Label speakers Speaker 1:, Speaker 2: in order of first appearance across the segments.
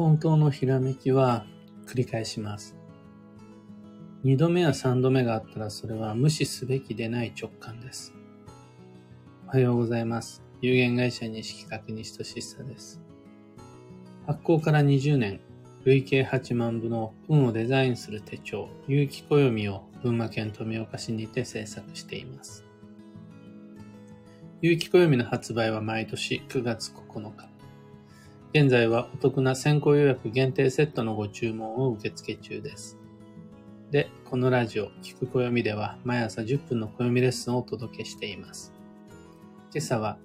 Speaker 1: 本当のひらめきは繰り返します。二度目や三度目があったらそれは無視すべきでない直感です。おはようございます。有限会社西企画西俊久です。発行から20年、累計8万部の運をデザインする手帳、有機暦を群馬県富岡市にて制作しています。有機暦の発売は毎年9月9日。現在はお得な先行予約限定セットのご注文を受付中です。で、このラジオ、聞く暦では毎朝10分の暦レッスンをお届けしています。今朝は、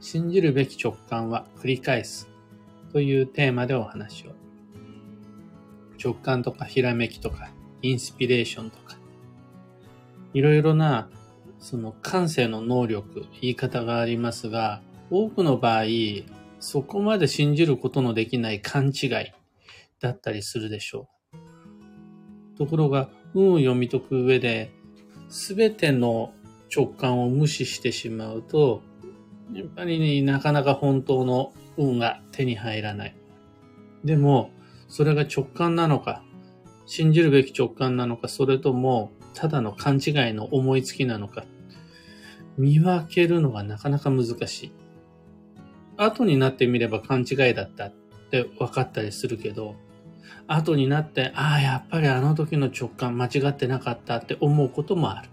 Speaker 1: 信じるべき直感は繰り返すというテーマでお話を。直感とかひらめきとか、インスピレーションとか、いろいろな、その感性の能力、言い方がありますが、多くの場合、そこまで信じることのできない勘違いだったりするでしょう。ところが、運を読み解く上で、すべての直感を無視してしまうと、やっぱりね、なかなか本当の運が手に入らない。でも、それが直感なのか、信じるべき直感なのか、それとも、ただの勘違いの思いつきなのか、見分けるのがなかなか難しい。後になってみれば勘違いだったって分かったりするけど、後になって、ああ、やっぱりあの時の直感間違ってなかったって思うこともある。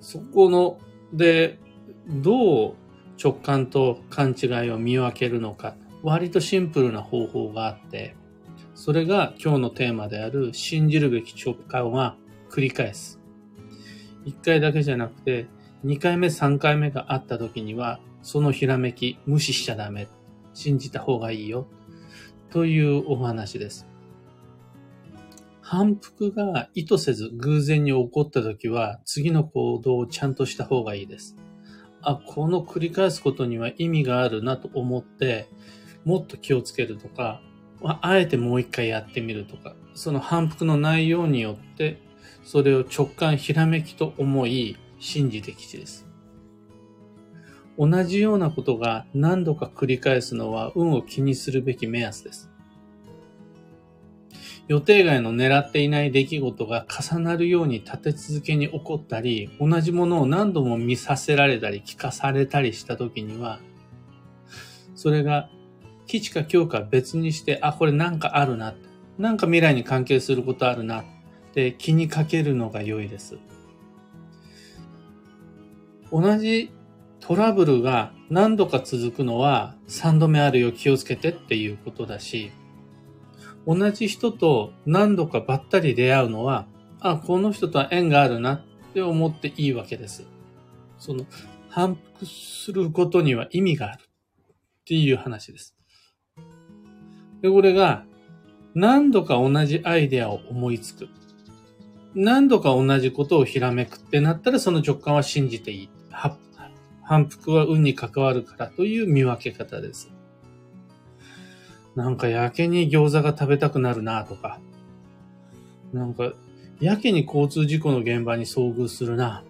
Speaker 1: そこの、で、どう直感と勘違いを見分けるのか、割とシンプルな方法があって、それが今日のテーマである信じるべき直感は繰り返す。一回だけじゃなくて、二回目、三回目があった時には、そのひらめき無視しちゃダメ。信じた方がいいよ。というお話です。反復が意図せず偶然に起こった時は、次の行動をちゃんとした方がいいです。あ、この繰り返すことには意味があるなと思って、もっと気をつけるとか、あえてもう一回やってみるとか、その反復の内容によって、それを直感ひらめきと思い、信じてきてです。同じようなことが何度か繰り返すのは運を気にするべき目安です。予定外の狙っていない出来事が重なるように立て続けに起こったり、同じものを何度も見させられたり聞かされたりした時には、それが基地か強か別にして、あ、これなんかあるな。なんか未来に関係することあるなって気にかけるのが良いです。同じトラブルが何度か続くのは3度目あるよ気をつけてっていうことだし、同じ人と何度かばったり出会うのは、あ、この人とは縁があるなって思っていいわけです。その反復することには意味があるっていう話です。で、これが何度か同じアイデアを思いつく。何度か同じことをひらめくってなったらその直感は信じていい。反復は運に関わるからという見分け方です。なんかやけに餃子が食べたくなるなとか、なんかやけに交通事故の現場に遭遇するな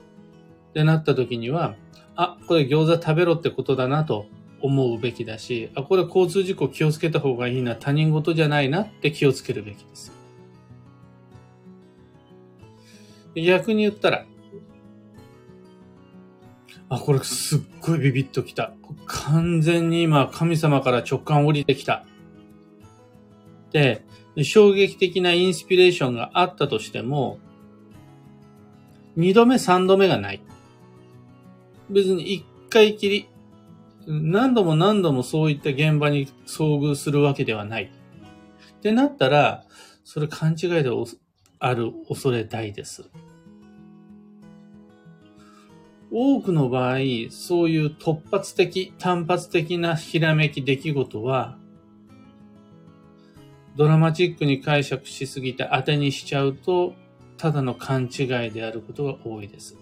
Speaker 1: ってなった時には、あ、これ餃子食べろってことだなと思うべきだし、あ、これ交通事故気をつけた方がいいな、他人事じゃないなって気をつけるべきです。逆に言ったら、あ、これすっごいビビッときた。完全に今神様から直感降りてきた。で、衝撃的なインスピレーションがあったとしても、二度目三度目がない。別に一回きり、何度も何度もそういった現場に遭遇するわけではない。ってなったら、それ勘違いである恐れ大です。多くの場合、そういう突発的、単発的なひらめき出来事は、ドラマチックに解釈しすぎて当てにしちゃうと、ただの勘違いであることが多いです。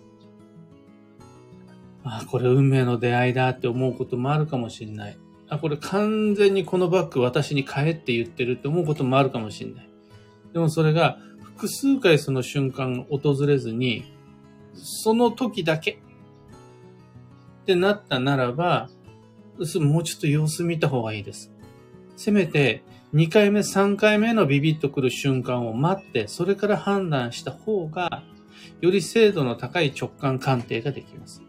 Speaker 1: あ、これ運命の出会いだって思うこともあるかもしれない。あ、これ完全にこのバッグ私に買えって言ってるって思うこともあるかもしれない。でもそれが複数回その瞬間が訪れずに、その時だけってなったならば、もうちょっと様子見た方がいいです。せめて2回目、3回目のビビッとくる瞬間を待って、それから判断した方が、より精度の高い直感鑑定ができます。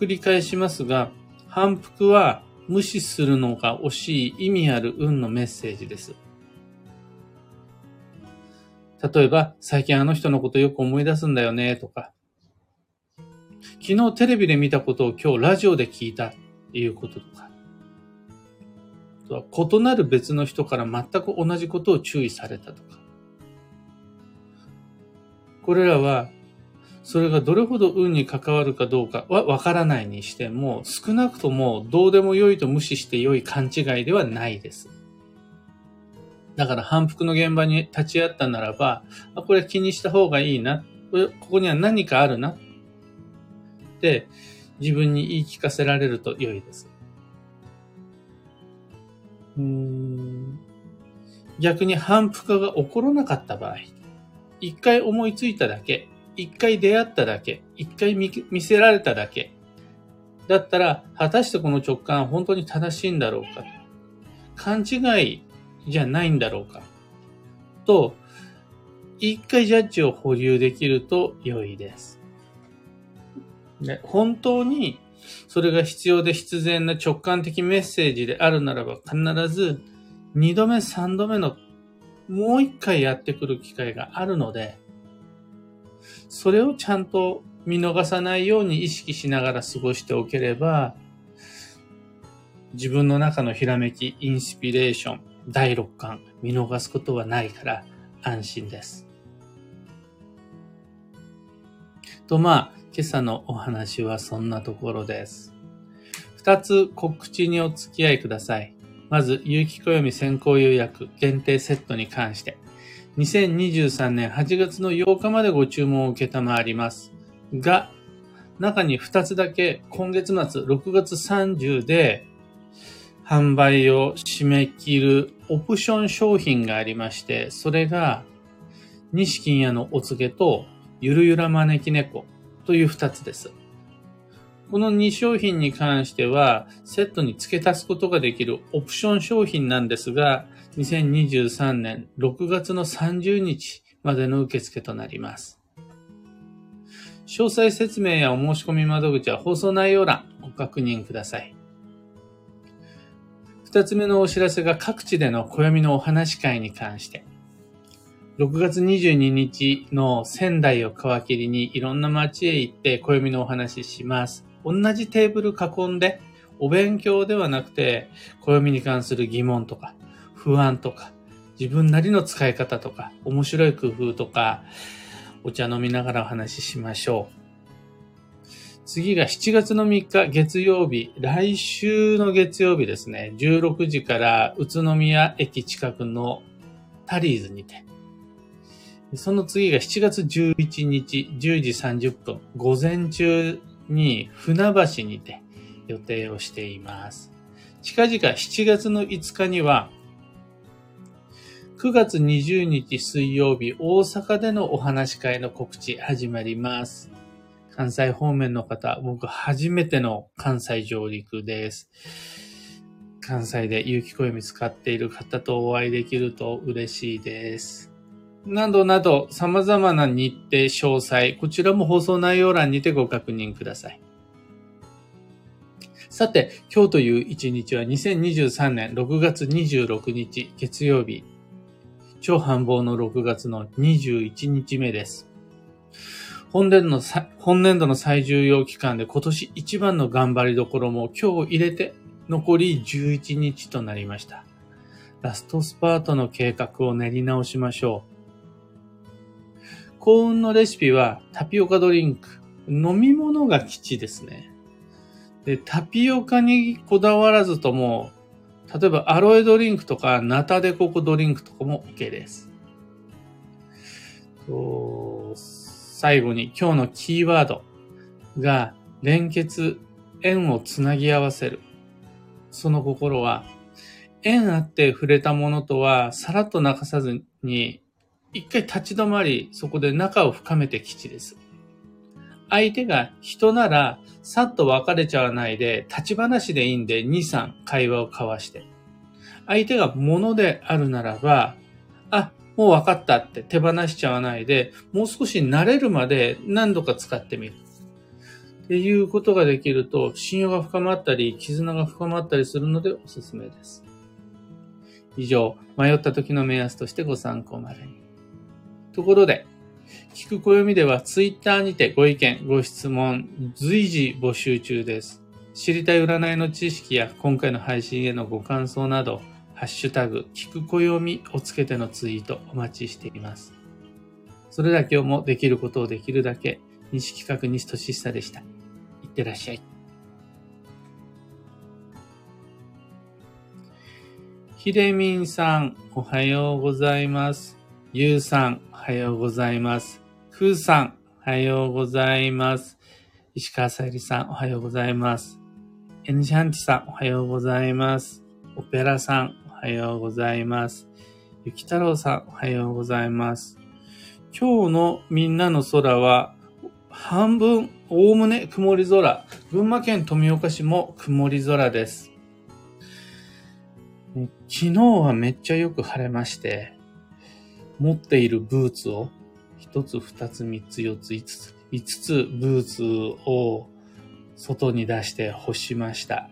Speaker 1: 繰り返しますが、反復は無視するのが惜しい意味ある運のメッセージです。例えば、最近あの人のことよく思い出すんだよね、とか、昨日テレビで見たことを今日ラジオで聞いたっていうこととか、あとは異なる別の人から全く同じことを注意されたとか、これらはそれがどれほど運に関わるかどうかはわからないにしても、少なくともどうでもよいと無視して良い勘違いではないです。だから反復の現場に立ち会ったならば、これ気にした方がいいな。ここには何かあるな。って自分に言い聞かせられると良いです。うん逆に反復が起こらなかった場合、一回思いついただけ、一回出会っただけ、一回見せられただけ、だったら、果たしてこの直感は本当に正しいんだろうか勘違いじゃないんだろうかと、一回ジャッジを保留できると良いです。で本当にそれが必要で必然な直感的メッセージであるならば必ず二度目三度目のもう一回やってくる機会があるので、それをちゃんと見逃さないように意識しながら過ごしておければ、自分の中のひらめき、インスピレーション、第六感、見逃すことはないから安心です。と、まあ、今朝のお話はそんなところです。二つ告知にお付き合いください。まず、有機暦先行予約限定セットに関して。2023年8月の8日までご注文を受けたまわります。が、中に2つだけ今月末6月30で販売を締め切るオプション商品がありまして、それが西金屋のお告げとゆるゆら招き猫という2つです。この2商品に関してはセットに付け足すことができるオプション商品なんですが、2023年6月の30日までの受付となります。詳細説明やお申し込み窓口は放送内容欄お確認ください。二つ目のお知らせが各地での暦のお話会に関して。6月22日の仙台を皮切りにいろんな街へ行って暦のお話しします。同じテーブル囲んでお勉強ではなくて暦に関する疑問とか不安とか、自分なりの使い方とか、面白い工夫とか、お茶飲みながらお話ししましょう。次が7月の3日月曜日、来週の月曜日ですね、16時から宇都宮駅近くのタリーズにて、その次が7月11日10時30分、午前中に船橋にて予定をしています。近々7月の5日には9月20日水曜日、大阪でのお話し会の告知始まります。関西方面の方、僕初めての関西上陸です。関西で有機暦使っている方とお会いできると嬉しいです。などなど様々な日程詳細、こちらも放送内容欄にてご確認ください。さて、今日という一日は2023年6月26日月曜日超繁忙の6月の21日目です。本年の本年度の最重要期間で今年一番の頑張りどころも今日入れて残り11日となりました。ラストスパートの計画を練り直しましょう。幸運のレシピはタピオカドリンク。飲み物が基地ですね。で、タピオカにこだわらずとも、例えばアロエドリンクとかナタデココドリンクとかも OK です。と最後に今日のキーワードが連結、縁をつなぎ合わせる。その心は、縁あって触れたものとはさらっと泣かさずに、一回立ち止まり、そこで仲を深めて基地です。相手が人なら、さっと別れちゃわないで、立ち話でいいんで、2、3会話を交わして。相手が物であるならば、もう分かったって手放しちゃわないで、もう少し慣れるまで何度か使ってみる。っていうことができると、信用が深まったり、絆が深まったりするのでおすすめです。以上、迷った時の目安としてご参考までに。ところで、聞く暦ではツイッターにてご意見、ご質問、随時募集中です。知りたい占いの知識や今回の配信へのご感想など、ハッシュタグ、聞く暦をつけてのツイートお待ちしています。それでは今日もできることをできるだけ、西企画西俊久でした。いってらっしゃい。ひでみんさん、おはようございます。ゆうさん、おはようございます。ふうさん、おはようございます。石川さゆりさん、おはようございます。エンシャンティさん、おはようございます。オペラさん、はようございます。ゆき太郎さん、おはようございます。今日のみんなの空は、半分、おおむね曇り空。群馬県富岡市も曇り空です。昨日はめっちゃよく晴れまして、持っているブーツを一つ、二つ、三つ、四つ、五つ、五つブーツを外に出して干しました。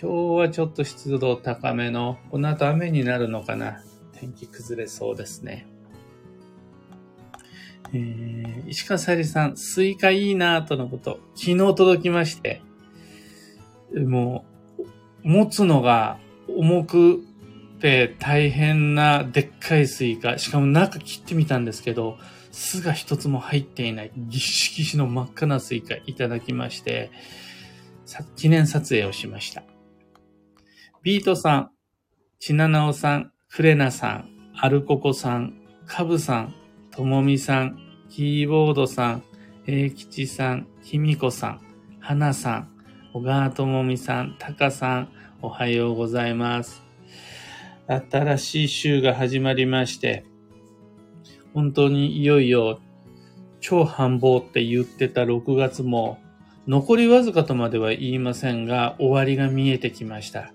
Speaker 1: 今日はちょっと湿度高めの、この後雨になるのかな。天気崩れそうですね。えー、石川さゆりさん、スイカいいなとのこと、昨日届きまして、もう、持つのが重くて大変なでっかいスイカ、しかも中切ってみたんですけど、巣が一つも入っていない、ぎっしぎしの真っ赤なスイカいただきまして、記念撮影をしました。ビートさん、ちななおさん、クレナさん、アルココさん、カブさん、ともみさん、キーボードさん、英吉さん、ひみこさん、はなさん、小川ともみさん、たかさん、おはようございます。新しい週が始まりまして、本当にいよいよ超繁忙って言ってた6月も残りわずかとまでは言いませんが終わりが見えてきました。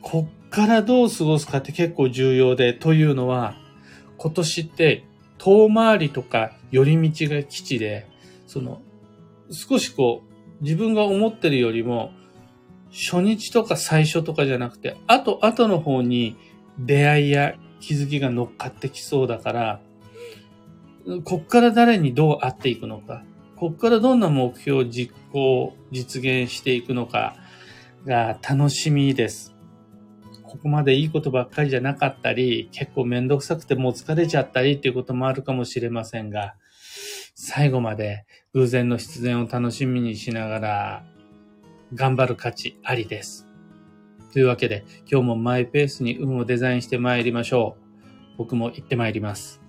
Speaker 1: こっからどう過ごすかって結構重要で、というのは今年って遠回りとか寄り道が基地で、その、少しこう、自分が思ってるよりも、初日とか最初とかじゃなくて、あと後の方に出会いや気づきが乗っかってきそうだから、こっから誰にどう会っていくのか、こっからどんな目標を実行、実現していくのかが楽しみです。ここまでいいことばっかりじゃなかったり、結構めんどくさくてもう疲れちゃったりっていうこともあるかもしれませんが、最後まで偶然の必然を楽しみにしながら、頑張る価値ありです。というわけで、今日もマイペースに運をデザインして参りましょう。僕も行って参ります。